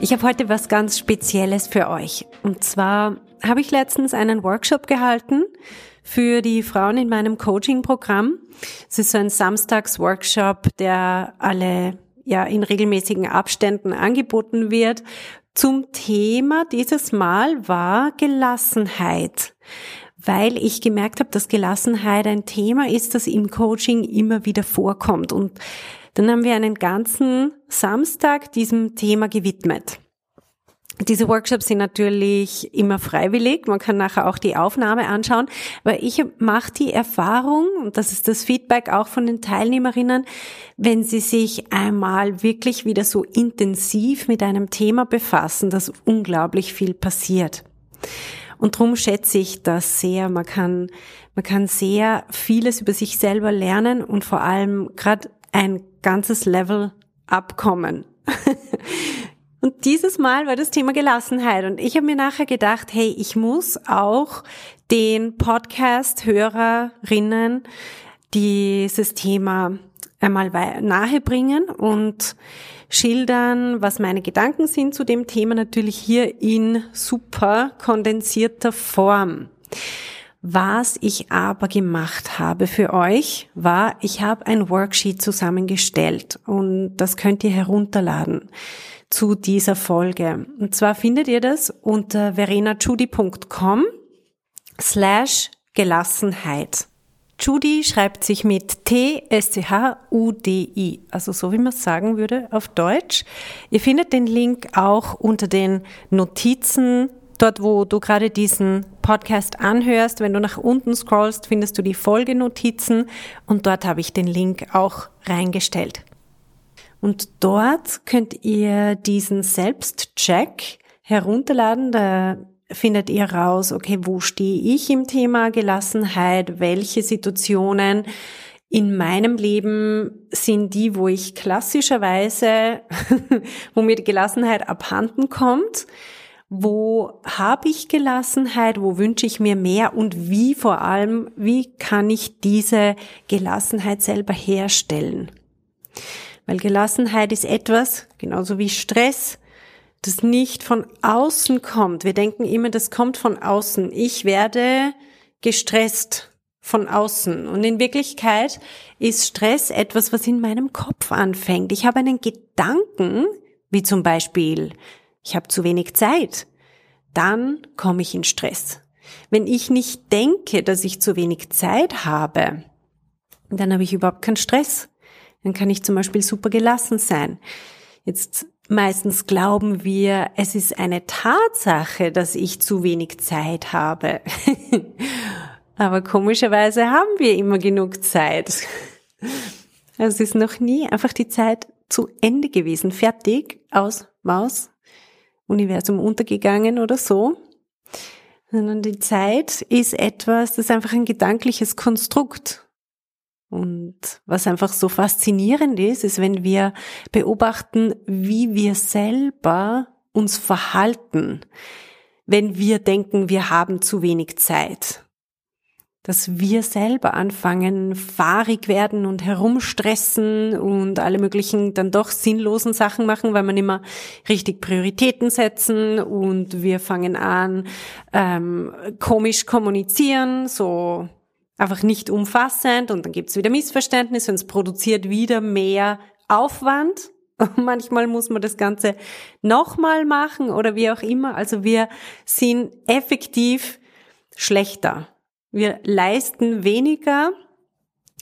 ich habe heute was ganz Spezielles für euch. Und zwar habe ich letztens einen Workshop gehalten für die Frauen in meinem Coaching-Programm. Es ist so ein Samstags-Workshop, der alle ja in regelmäßigen Abständen angeboten wird. Zum Thema dieses Mal war Gelassenheit, weil ich gemerkt habe, dass Gelassenheit ein Thema ist, das im Coaching immer wieder vorkommt und dann haben wir einen ganzen Samstag diesem Thema gewidmet. Diese Workshops sind natürlich immer freiwillig. Man kann nachher auch die Aufnahme anschauen. Aber ich mache die Erfahrung, und das ist das Feedback auch von den Teilnehmerinnen, wenn sie sich einmal wirklich wieder so intensiv mit einem Thema befassen, dass unglaublich viel passiert. Und darum schätze ich das sehr. Man kann, man kann sehr vieles über sich selber lernen und vor allem gerade ein ganzes Level abkommen. und dieses Mal war das Thema Gelassenheit und ich habe mir nachher gedacht, hey, ich muss auch den Podcast-Hörerinnen dieses Thema einmal nahe bringen und schildern, was meine Gedanken sind zu dem Thema, natürlich hier in super kondensierter Form. Was ich aber gemacht habe für euch, war, ich habe ein Worksheet zusammengestellt und das könnt ihr herunterladen zu dieser Folge. Und zwar findet ihr das unter verenachudi.com slash Gelassenheit. Judy schreibt sich mit T-S-C-H-U-D-I, also so wie man es sagen würde auf Deutsch. Ihr findet den Link auch unter den Notizen dort, wo du gerade diesen Podcast anhörst, wenn du nach unten scrollst, findest du die Folgenotizen und dort habe ich den Link auch reingestellt. Und dort könnt ihr diesen Selbstcheck herunterladen. Da findet ihr raus, okay, wo stehe ich im Thema Gelassenheit? Welche Situationen in meinem Leben sind die, wo ich klassischerweise, wo mir die Gelassenheit abhanden kommt? Wo habe ich Gelassenheit, wo wünsche ich mir mehr und wie vor allem, wie kann ich diese Gelassenheit selber herstellen. Weil Gelassenheit ist etwas, genauso wie Stress, das nicht von außen kommt. Wir denken immer, das kommt von außen. Ich werde gestresst von außen. Und in Wirklichkeit ist Stress etwas, was in meinem Kopf anfängt. Ich habe einen Gedanken, wie zum Beispiel, ich habe zu wenig Zeit, dann komme ich in Stress. Wenn ich nicht denke, dass ich zu wenig Zeit habe, dann habe ich überhaupt keinen Stress. Dann kann ich zum Beispiel super gelassen sein. Jetzt meistens glauben wir, es ist eine Tatsache, dass ich zu wenig Zeit habe. Aber komischerweise haben wir immer genug Zeit. Es ist noch nie einfach die Zeit zu Ende gewesen. Fertig, aus, Maus, Universum untergegangen oder so, sondern die Zeit ist etwas, das ist einfach ein gedankliches Konstrukt. Und was einfach so faszinierend ist, ist, wenn wir beobachten, wie wir selber uns verhalten, wenn wir denken, wir haben zu wenig Zeit dass wir selber anfangen, fahrig werden und herumstressen und alle möglichen dann doch sinnlosen Sachen machen, weil man immer richtig Prioritäten setzen und wir fangen an, ähm, komisch kommunizieren, so einfach nicht umfassend und dann gibt's wieder Missverständnisse und es produziert wieder mehr Aufwand. Manchmal muss man das Ganze nochmal machen oder wie auch immer. Also wir sind effektiv schlechter wir leisten weniger,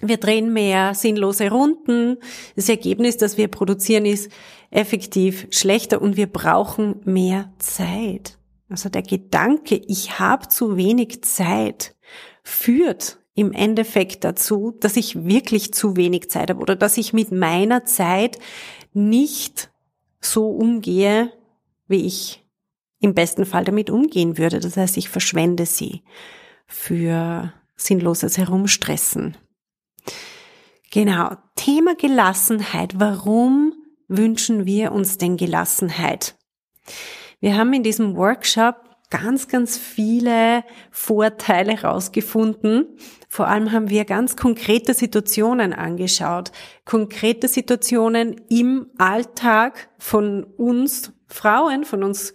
wir drehen mehr sinnlose Runden. Das Ergebnis, das wir produzieren, ist effektiv schlechter und wir brauchen mehr Zeit. Also der Gedanke, ich habe zu wenig Zeit, führt im Endeffekt dazu, dass ich wirklich zu wenig Zeit habe oder dass ich mit meiner Zeit nicht so umgehe, wie ich im besten Fall damit umgehen würde. Das heißt, ich verschwende sie für sinnloses Herumstressen. Genau, Thema Gelassenheit. Warum wünschen wir uns denn Gelassenheit? Wir haben in diesem Workshop ganz, ganz viele Vorteile rausgefunden. Vor allem haben wir ganz konkrete Situationen angeschaut. Konkrete Situationen im Alltag von uns Frauen, von uns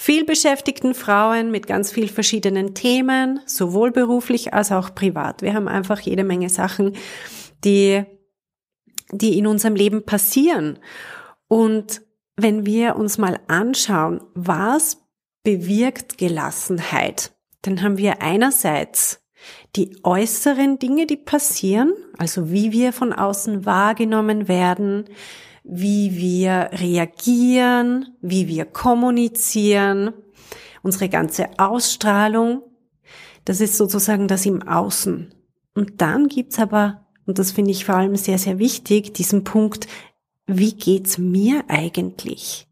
vielbeschäftigten Frauen mit ganz viel verschiedenen Themen, sowohl beruflich als auch privat. Wir haben einfach jede Menge Sachen, die, die in unserem Leben passieren. Und wenn wir uns mal anschauen, was bewirkt Gelassenheit, dann haben wir einerseits die äußeren Dinge, die passieren, also wie wir von außen wahrgenommen werden, wie wir reagieren, wie wir kommunizieren, unsere ganze Ausstrahlung. Das ist sozusagen das im Außen. Und dann gibt's aber, und das finde ich vor allem sehr, sehr wichtig, diesen Punkt, wie geht's mir eigentlich?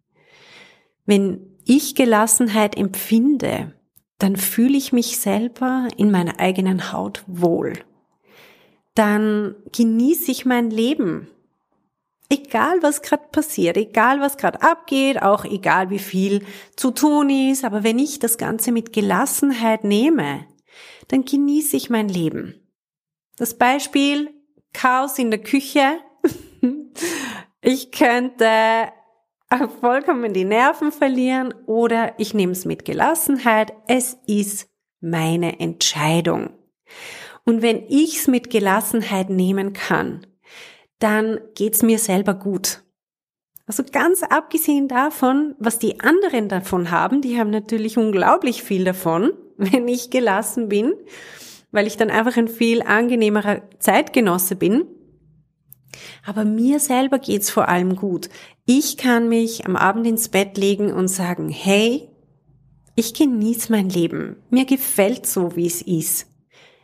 Wenn ich Gelassenheit empfinde, dann fühle ich mich selber in meiner eigenen Haut wohl. Dann genieße ich mein Leben egal was gerade passiert, egal was gerade abgeht, auch egal wie viel zu tun ist, aber wenn ich das Ganze mit Gelassenheit nehme, dann genieße ich mein Leben. Das Beispiel Chaos in der Küche. ich könnte vollkommen die Nerven verlieren oder ich nehme es mit Gelassenheit. Es ist meine Entscheidung. Und wenn ich es mit Gelassenheit nehmen kann, dann geht's mir selber gut. Also ganz abgesehen davon, was die anderen davon haben, die haben natürlich unglaublich viel davon, wenn ich gelassen bin, weil ich dann einfach ein viel angenehmerer Zeitgenosse bin. Aber mir selber geht's vor allem gut. Ich kann mich am Abend ins Bett legen und sagen, hey, ich genieße mein Leben. Mir gefällt so, wie es ist.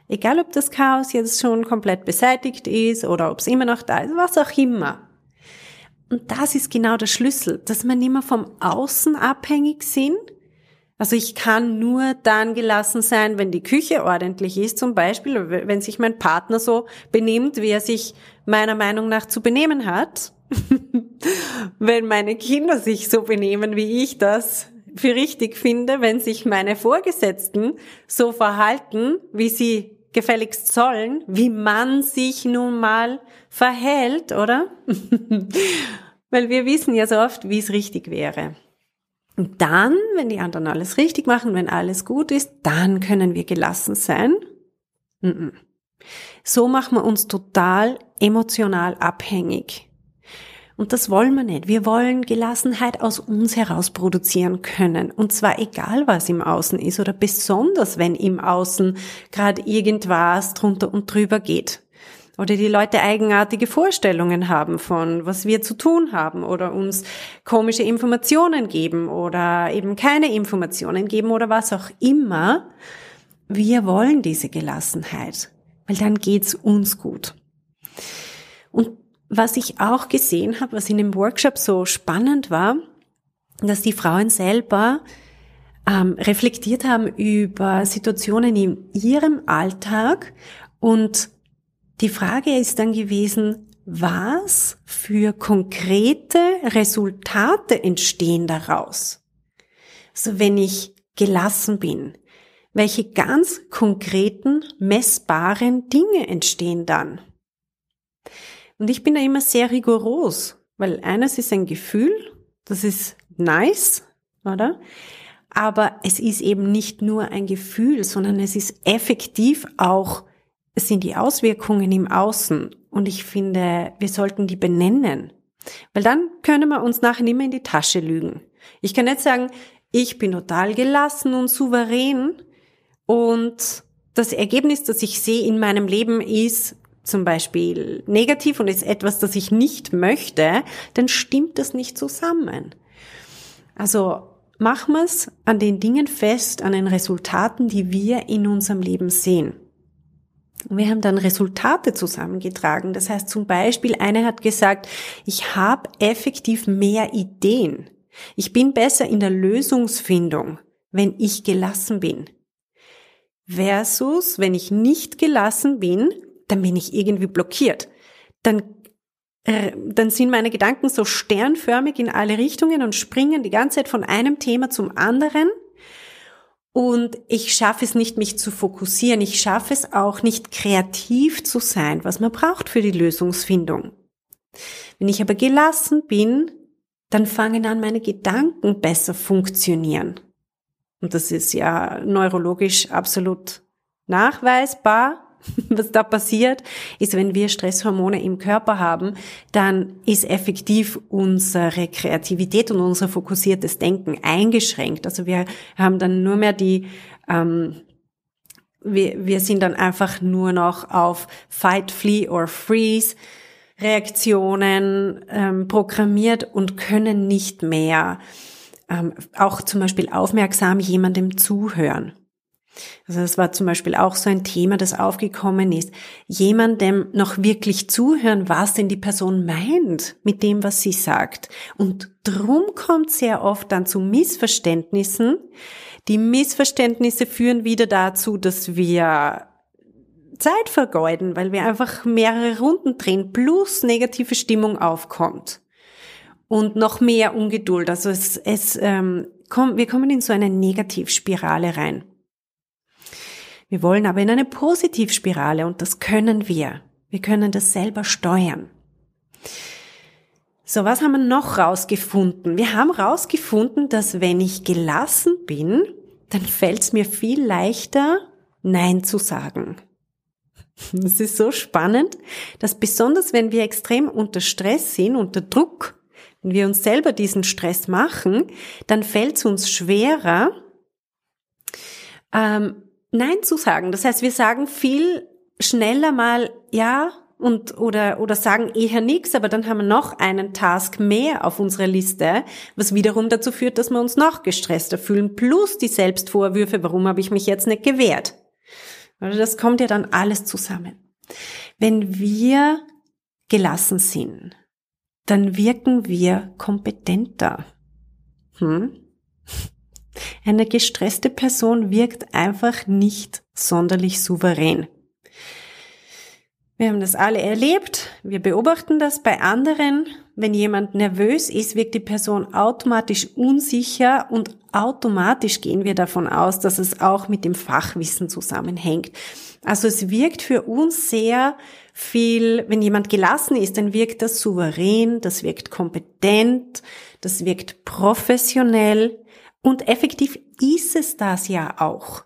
Egal, ob das Chaos jetzt schon komplett beseitigt ist oder ob es immer noch da ist, was auch immer. Und das ist genau der Schlüssel, dass wir nicht mehr vom Außen abhängig sind. Also ich kann nur dann gelassen sein, wenn die Küche ordentlich ist, zum Beispiel, wenn sich mein Partner so benimmt, wie er sich meiner Meinung nach zu benehmen hat. wenn meine Kinder sich so benehmen, wie ich das für richtig finde, wenn sich meine Vorgesetzten so verhalten, wie sie gefälligst sollen, wie man sich nun mal verhält, oder? Weil wir wissen ja so oft, wie es richtig wäre. Und dann, wenn die anderen alles richtig machen, wenn alles gut ist, dann können wir gelassen sein. So machen wir uns total emotional abhängig. Und das wollen wir nicht. Wir wollen Gelassenheit aus uns heraus produzieren können. Und zwar egal, was im Außen ist oder besonders, wenn im Außen gerade irgendwas drunter und drüber geht. Oder die Leute eigenartige Vorstellungen haben von, was wir zu tun haben oder uns komische Informationen geben oder eben keine Informationen geben oder was auch immer. Wir wollen diese Gelassenheit, weil dann geht's uns gut. Und was ich auch gesehen habe, was in dem Workshop so spannend war, dass die Frauen selber ähm, reflektiert haben über Situationen in ihrem Alltag und die Frage ist dann gewesen, was für konkrete Resultate entstehen daraus? Also wenn ich gelassen bin, welche ganz konkreten, messbaren Dinge entstehen dann? Und ich bin da immer sehr rigoros, weil eines ist ein Gefühl, das ist nice, oder? Aber es ist eben nicht nur ein Gefühl, sondern es ist effektiv auch, es sind die Auswirkungen im Außen. Und ich finde, wir sollten die benennen. Weil dann können wir uns nachher nicht mehr in die Tasche lügen. Ich kann nicht sagen, ich bin total gelassen und souverän und das Ergebnis, das ich sehe in meinem Leben ist, zum Beispiel negativ und ist etwas, das ich nicht möchte, dann stimmt das nicht zusammen. Also machen wir es an den Dingen fest, an den Resultaten, die wir in unserem Leben sehen. Wir haben dann Resultate zusammengetragen. Das heißt zum Beispiel, eine hat gesagt, ich habe effektiv mehr Ideen. Ich bin besser in der Lösungsfindung, wenn ich gelassen bin. Versus, wenn ich nicht gelassen bin, dann bin ich irgendwie blockiert. Dann, äh, dann sind meine Gedanken so sternförmig in alle Richtungen und springen die ganze Zeit von einem Thema zum anderen. Und ich schaffe es nicht, mich zu fokussieren. Ich schaffe es auch nicht, kreativ zu sein, was man braucht für die Lösungsfindung. Wenn ich aber gelassen bin, dann fangen an, meine Gedanken besser funktionieren. Und das ist ja neurologisch absolut nachweisbar. Was da passiert, ist, wenn wir Stresshormone im Körper haben, dann ist effektiv unsere Kreativität und unser fokussiertes Denken eingeschränkt. Also wir haben dann nur mehr die, ähm, wir, wir sind dann einfach nur noch auf Fight, Flee or Freeze Reaktionen ähm, programmiert und können nicht mehr ähm, auch zum Beispiel aufmerksam jemandem zuhören. Also das war zum Beispiel auch so ein Thema, das aufgekommen ist. Jemandem noch wirklich zuhören, was denn die Person meint mit dem, was sie sagt. Und drum kommt sehr oft dann zu Missverständnissen. Die Missverständnisse führen wieder dazu, dass wir Zeit vergeuden, weil wir einfach mehrere Runden drehen, plus negative Stimmung aufkommt. Und noch mehr Ungeduld. Also es, es ähm, komm, wir kommen in so eine Negativspirale rein. Wir wollen aber in eine Positivspirale und das können wir. Wir können das selber steuern. So, was haben wir noch rausgefunden? Wir haben rausgefunden, dass wenn ich gelassen bin, dann fällt es mir viel leichter, Nein zu sagen. Es ist so spannend, dass besonders wenn wir extrem unter Stress sind, unter Druck, wenn wir uns selber diesen Stress machen, dann fällt es uns schwerer, ähm, Nein zu sagen. Das heißt, wir sagen viel schneller mal Ja und oder oder sagen eher nichts, aber dann haben wir noch einen Task mehr auf unserer Liste, was wiederum dazu führt, dass wir uns noch gestresster fühlen, plus die Selbstvorwürfe, warum habe ich mich jetzt nicht gewehrt? Also das kommt ja dann alles zusammen. Wenn wir gelassen sind, dann wirken wir kompetenter. Hm? Eine gestresste Person wirkt einfach nicht sonderlich souverän. Wir haben das alle erlebt, wir beobachten das bei anderen. Wenn jemand nervös ist, wirkt die Person automatisch unsicher und automatisch gehen wir davon aus, dass es auch mit dem Fachwissen zusammenhängt. Also es wirkt für uns sehr viel, wenn jemand gelassen ist, dann wirkt das souverän, das wirkt kompetent, das wirkt professionell und effektiv ist es das ja auch.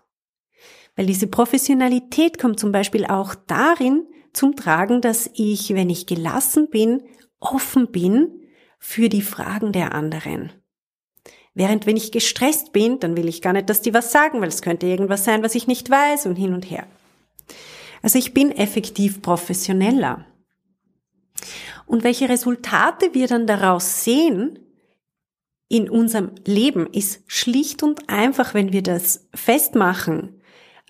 Weil diese Professionalität kommt zum Beispiel auch darin, zum Tragen, dass ich, wenn ich gelassen bin, offen bin für die Fragen der anderen. Während wenn ich gestresst bin, dann will ich gar nicht, dass die was sagen, weil es könnte irgendwas sein, was ich nicht weiß und hin und her. Also ich bin effektiv professioneller. Und welche Resultate wir dann daraus sehen in unserem Leben ist schlicht und einfach, wenn wir das festmachen,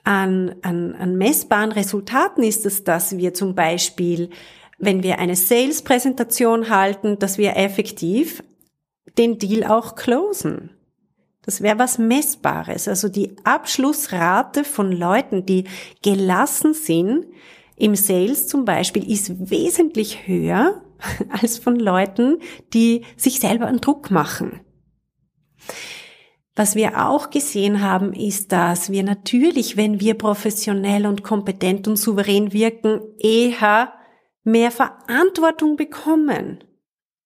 an, an, an messbaren Resultaten ist es, dass wir zum Beispiel, wenn wir eine Sales-Präsentation halten, dass wir effektiv den Deal auch closen. Das wäre was Messbares. Also die Abschlussrate von Leuten, die gelassen sind, im Sales zum Beispiel, ist wesentlich höher als von Leuten, die sich selber einen Druck machen. Was wir auch gesehen haben, ist, dass wir natürlich, wenn wir professionell und kompetent und souverän wirken, eher mehr Verantwortung bekommen.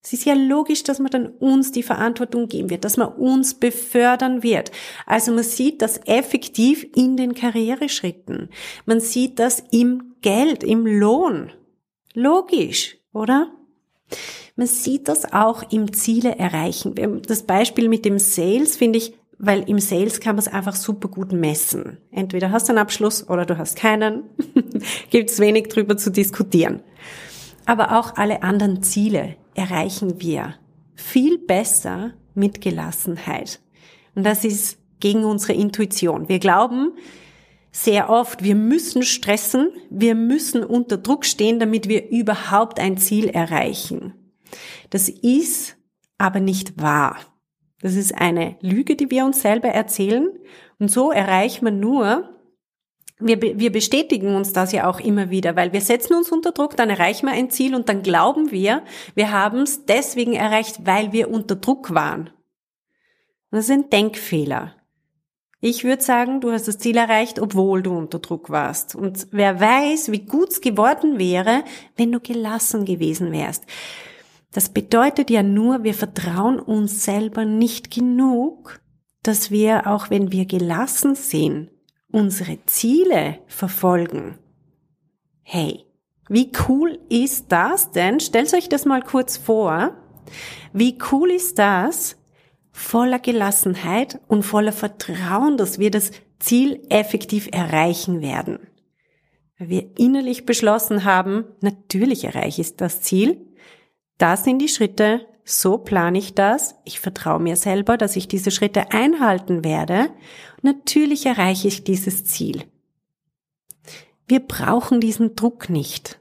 Es ist ja logisch, dass man dann uns die Verantwortung geben wird, dass man uns befördern wird. Also man sieht das effektiv in den Karriereschritten. Man sieht das im Geld, im Lohn. Logisch, oder? Man sieht das auch im Ziele erreichen. Das Beispiel mit dem Sales finde ich weil im Sales kann man es einfach super gut messen. Entweder hast du einen Abschluss oder du hast keinen. Gibt es wenig drüber zu diskutieren. Aber auch alle anderen Ziele erreichen wir viel besser mit Gelassenheit. Und das ist gegen unsere Intuition. Wir glauben sehr oft, wir müssen stressen, wir müssen unter Druck stehen, damit wir überhaupt ein Ziel erreichen. Das ist aber nicht wahr. Das ist eine Lüge, die wir uns selber erzählen. Und so erreicht man nur, wir, wir bestätigen uns das ja auch immer wieder, weil wir setzen uns unter Druck, dann erreichen wir ein Ziel und dann glauben wir, wir haben es deswegen erreicht, weil wir unter Druck waren. Das ist ein Denkfehler. Ich würde sagen, du hast das Ziel erreicht, obwohl du unter Druck warst. Und wer weiß, wie gut es geworden wäre, wenn du gelassen gewesen wärst. Das bedeutet ja nur, wir vertrauen uns selber nicht genug, dass wir, auch wenn wir gelassen sind, unsere Ziele verfolgen. Hey, wie cool ist das denn? Stellt euch das mal kurz vor. Wie cool ist das? Voller Gelassenheit und voller Vertrauen, dass wir das Ziel effektiv erreichen werden. Weil wir innerlich beschlossen haben, natürlich erreiche ich das Ziel. Das sind die Schritte, so plane ich das. Ich vertraue mir selber, dass ich diese Schritte einhalten werde. Natürlich erreiche ich dieses Ziel. Wir brauchen diesen Druck nicht.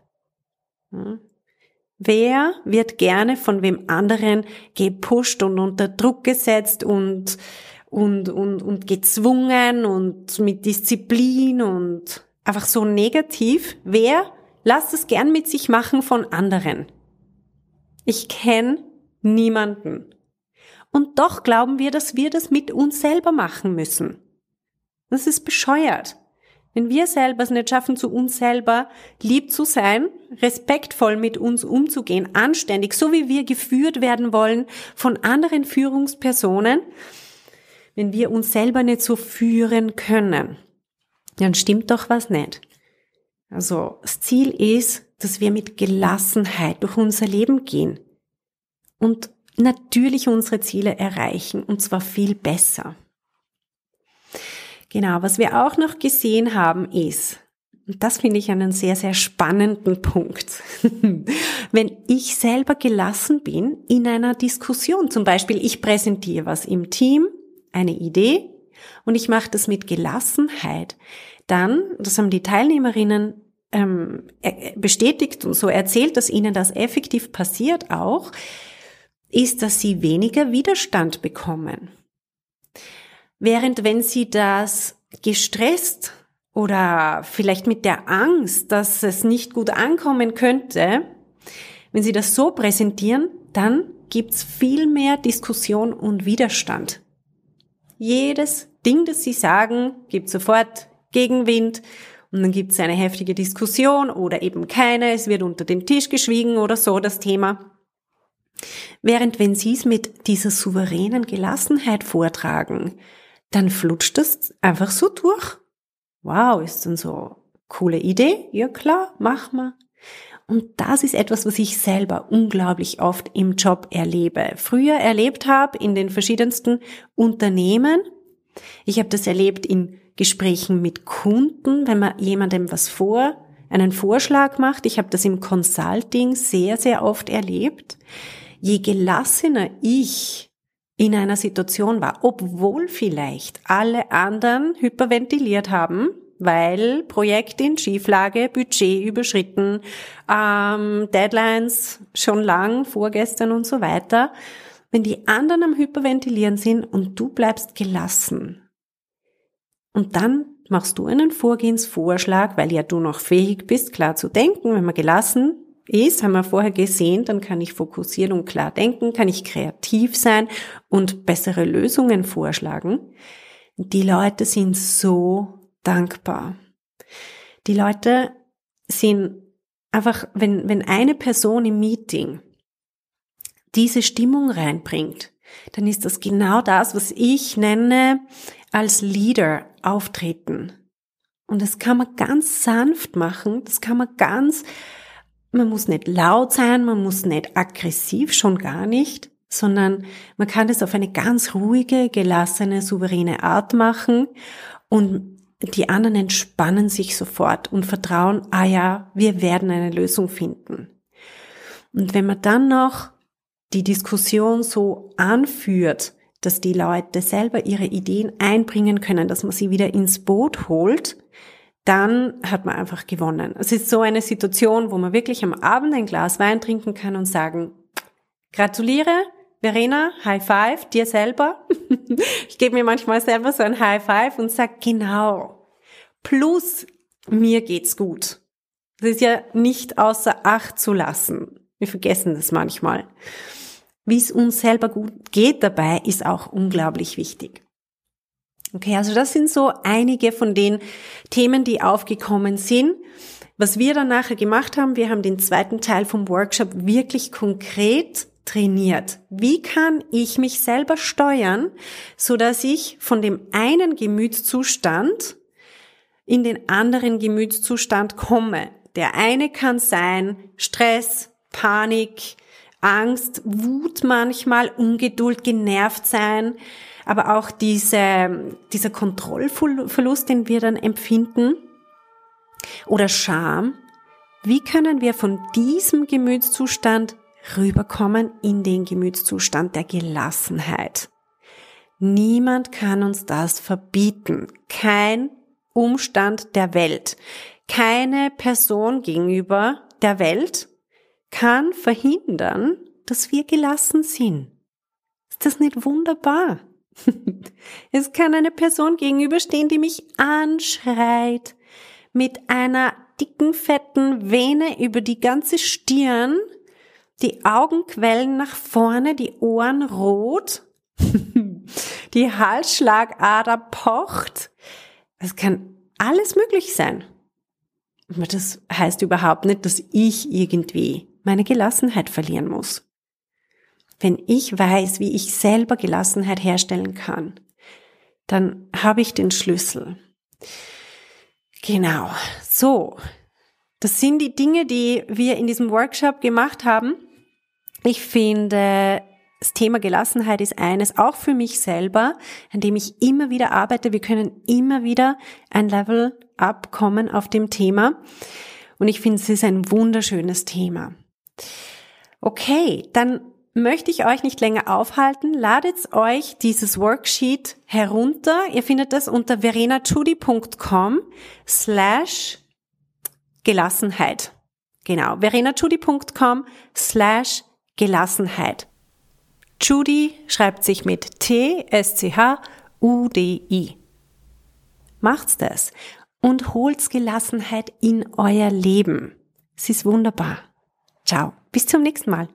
Wer wird gerne von wem anderen gepusht und unter Druck gesetzt und, und, und, und gezwungen und mit Disziplin und einfach so negativ? Wer lasst es gern mit sich machen von anderen? Ich kenne niemanden. Und doch glauben wir, dass wir das mit uns selber machen müssen. Das ist bescheuert. Wenn wir selber es nicht schaffen, zu uns selber lieb zu sein, respektvoll mit uns umzugehen, anständig, so wie wir geführt werden wollen von anderen Führungspersonen, wenn wir uns selber nicht so führen können, dann stimmt doch was nicht. Also das Ziel ist, dass wir mit Gelassenheit durch unser Leben gehen und natürlich unsere Ziele erreichen und zwar viel besser. Genau, was wir auch noch gesehen haben ist, und das finde ich einen sehr, sehr spannenden Punkt. Wenn ich selber gelassen bin in einer Diskussion, zum Beispiel ich präsentiere was im Team, eine Idee, und ich mache das mit Gelassenheit, dann, das haben die Teilnehmerinnen ähm, bestätigt und so erzählt, dass ihnen das effektiv passiert auch, ist, dass sie weniger Widerstand bekommen. Während wenn sie das gestresst oder vielleicht mit der Angst, dass es nicht gut ankommen könnte, wenn sie das so präsentieren, dann gibt's viel mehr Diskussion und Widerstand. Jedes Ding, das sie sagen, gibt sofort Gegenwind und dann gibt's eine heftige Diskussion oder eben keine, es wird unter den Tisch geschwiegen oder so das Thema. Während wenn Sie es mit dieser souveränen Gelassenheit vortragen, dann flutscht es einfach so durch. Wow, ist dann so coole Idee? Ja klar, mach mal. Und das ist etwas, was ich selber unglaublich oft im Job erlebe. Früher erlebt habe in den verschiedensten Unternehmen. Ich habe das erlebt in Gesprächen mit Kunden, wenn man jemandem was vor, einen Vorschlag macht. Ich habe das im Consulting sehr, sehr oft erlebt je gelassener ich in einer Situation war, obwohl vielleicht alle anderen hyperventiliert haben, weil Projekt in Schieflage, Budget überschritten, ähm, Deadlines schon lang, vorgestern und so weiter. Wenn die anderen am Hyperventilieren sind und du bleibst gelassen und dann machst du einen Vorgehensvorschlag, weil ja du noch fähig bist, klar zu denken, wenn man gelassen ist, haben wir vorher gesehen, dann kann ich fokussieren und klar denken, kann ich kreativ sein und bessere Lösungen vorschlagen. Die Leute sind so dankbar. Die Leute sind einfach, wenn, wenn eine Person im Meeting diese Stimmung reinbringt, dann ist das genau das, was ich nenne als Leader auftreten. Und das kann man ganz sanft machen, das kann man ganz man muss nicht laut sein, man muss nicht aggressiv, schon gar nicht, sondern man kann es auf eine ganz ruhige, gelassene, souveräne Art machen und die anderen entspannen sich sofort und vertrauen, ah ja, wir werden eine Lösung finden. Und wenn man dann noch die Diskussion so anführt, dass die Leute selber ihre Ideen einbringen können, dass man sie wieder ins Boot holt, dann hat man einfach gewonnen. Es ist so eine Situation, wo man wirklich am Abend ein Glas Wein trinken kann und sagen, gratuliere, Verena, High Five, dir selber. ich gebe mir manchmal selber so ein High Five und sag genau. Plus, mir geht's gut. Das ist ja nicht außer Acht zu lassen. Wir vergessen das manchmal. Wie es uns selber gut geht dabei, ist auch unglaublich wichtig. Okay, also das sind so einige von den Themen, die aufgekommen sind. Was wir dann nachher gemacht haben, wir haben den zweiten Teil vom Workshop wirklich konkret trainiert. Wie kann ich mich selber steuern, so dass ich von dem einen Gemütszustand in den anderen Gemütszustand komme? Der eine kann sein Stress, Panik, Angst, Wut manchmal, Ungeduld, genervt sein, aber auch diese, dieser Kontrollverlust, den wir dann empfinden, oder Scham. Wie können wir von diesem Gemütszustand rüberkommen in den Gemütszustand der Gelassenheit? Niemand kann uns das verbieten. Kein Umstand der Welt. Keine Person gegenüber der Welt kann verhindern, dass wir gelassen sind. Ist das nicht wunderbar? Es kann eine Person gegenüberstehen, die mich anschreit, mit einer dicken, fetten Vene über die ganze Stirn, die Augen quellen nach vorne, die Ohren rot, die Halsschlagader pocht. Es kann alles möglich sein. Aber das heißt überhaupt nicht, dass ich irgendwie meine Gelassenheit verlieren muss. Wenn ich weiß, wie ich selber Gelassenheit herstellen kann, dann habe ich den Schlüssel. Genau. So. Das sind die Dinge, die wir in diesem Workshop gemacht haben. Ich finde, das Thema Gelassenheit ist eines, auch für mich selber, an dem ich immer wieder arbeite. Wir können immer wieder ein Level abkommen auf dem Thema. Und ich finde, es ist ein wunderschönes Thema. Okay, dann möchte ich euch nicht länger aufhalten. Ladet euch dieses Worksheet herunter. Ihr findet es unter verenachudi.com slash Gelassenheit. Genau, verenachudi.com slash Gelassenheit. Judy schreibt sich mit T-S-C-H-U-D-I. Macht's das und holt's Gelassenheit in euer Leben. Es ist wunderbar. Ciao, bis zum nächsten Mal.